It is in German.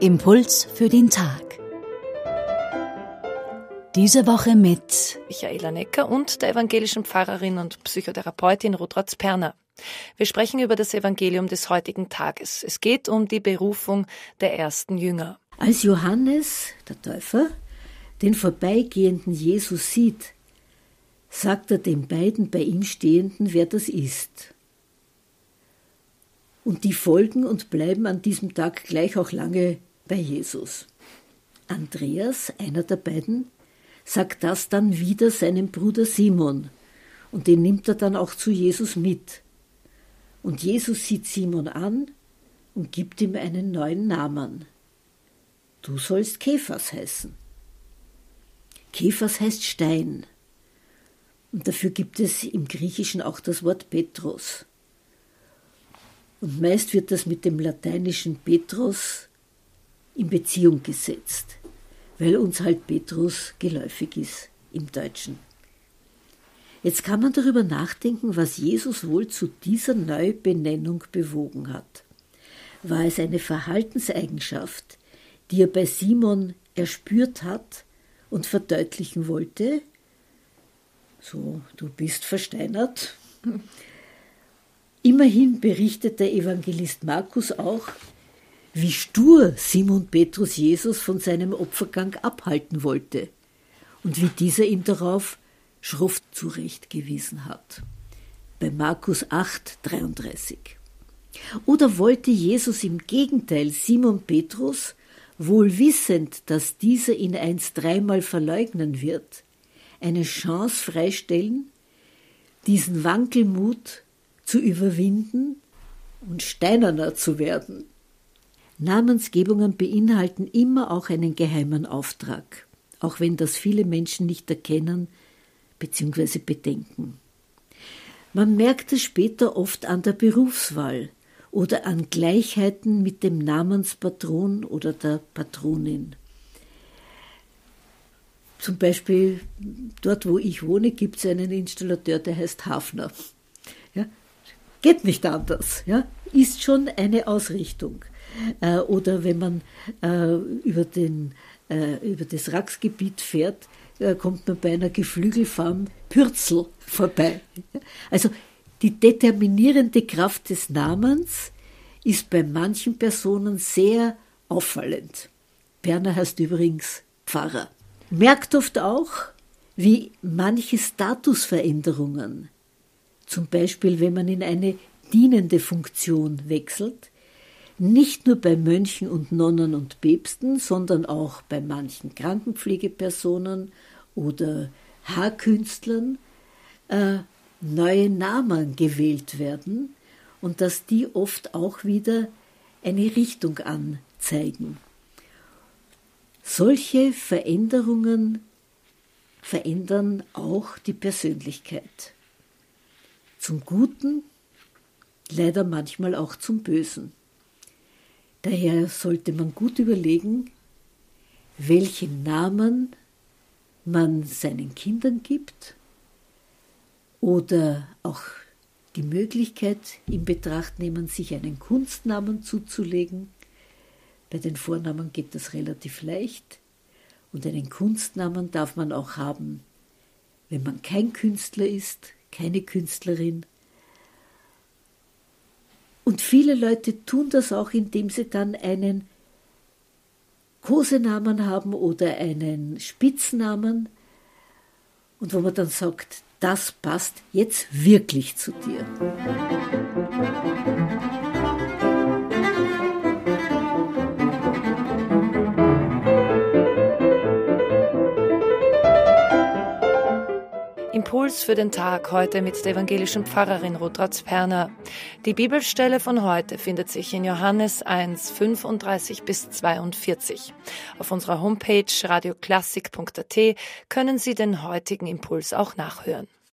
Impuls für den Tag. Diese Woche mit Michaela Necker und der evangelischen Pfarrerin und Psychotherapeutin Ruth Perner. Wir sprechen über das Evangelium des heutigen Tages. Es geht um die Berufung der ersten Jünger. Als Johannes, der Täufer, den vorbeigehenden Jesus sieht, sagt er den beiden bei ihm Stehenden, wer das ist. Und die folgen und bleiben an diesem Tag gleich auch lange bei Jesus. Andreas, einer der beiden, sagt das dann wieder seinem Bruder Simon, und den nimmt er dann auch zu Jesus mit. Und Jesus sieht Simon an und gibt ihm einen neuen Namen. Du sollst Käfers heißen. Käfers heißt Stein. Und dafür gibt es im Griechischen auch das Wort Petrus. Und meist wird das mit dem lateinischen Petrus in Beziehung gesetzt, weil uns halt Petrus geläufig ist im Deutschen. Jetzt kann man darüber nachdenken, was Jesus wohl zu dieser Neubenennung bewogen hat. War es eine Verhaltenseigenschaft, die er bei Simon erspürt hat und verdeutlichen wollte? So, du bist versteinert. Immerhin berichtet der Evangelist Markus auch, wie stur Simon Petrus Jesus von seinem Opfergang abhalten wollte und wie dieser ihm darauf schroff zurechtgewiesen hat. Bei Markus 8, 33. Oder wollte Jesus im Gegenteil Simon Petrus, wohl wissend, dass dieser ihn einst dreimal verleugnen wird, eine Chance freistellen, diesen Wankelmut zu überwinden und steinerner zu werden. Namensgebungen beinhalten immer auch einen geheimen Auftrag, auch wenn das viele Menschen nicht erkennen bzw. bedenken. Man merkt es später oft an der Berufswahl oder an Gleichheiten mit dem Namenspatron oder der Patronin. Zum Beispiel dort, wo ich wohne, gibt es einen Installateur, der heißt Hafner. Ja? Geht nicht anders. Ja? Ist schon eine Ausrichtung. Äh, oder wenn man äh, über, den, äh, über das Racksgebiet fährt, äh, kommt man bei einer Geflügelfarm Pürzel vorbei. Also die determinierende Kraft des Namens ist bei manchen Personen sehr auffallend. Berner heißt übrigens Pfarrer. Merkt oft auch, wie manche Statusveränderungen, zum Beispiel wenn man in eine dienende Funktion wechselt, nicht nur bei Mönchen und Nonnen und Päpsten, sondern auch bei manchen Krankenpflegepersonen oder Haarkünstlern äh, neue Namen gewählt werden und dass die oft auch wieder eine Richtung anzeigen. Solche Veränderungen verändern auch die Persönlichkeit. Zum Guten, leider manchmal auch zum Bösen. Daher sollte man gut überlegen, welchen Namen man seinen Kindern gibt oder auch die Möglichkeit in Betracht nehmen, sich einen Kunstnamen zuzulegen. Bei den Vornamen geht das relativ leicht. Und einen Kunstnamen darf man auch haben, wenn man kein Künstler ist, keine Künstlerin und viele Leute tun das auch, indem sie dann einen Kosenamen haben oder einen Spitznamen und wo man dann sagt, das passt jetzt wirklich zu dir. Impuls für den Tag heute mit der evangelischen Pfarrerin Rudratz Perner. Die Bibelstelle von heute findet sich in Johannes 1, 35 bis 42. Auf unserer Homepage radioklassik.at können Sie den heutigen Impuls auch nachhören.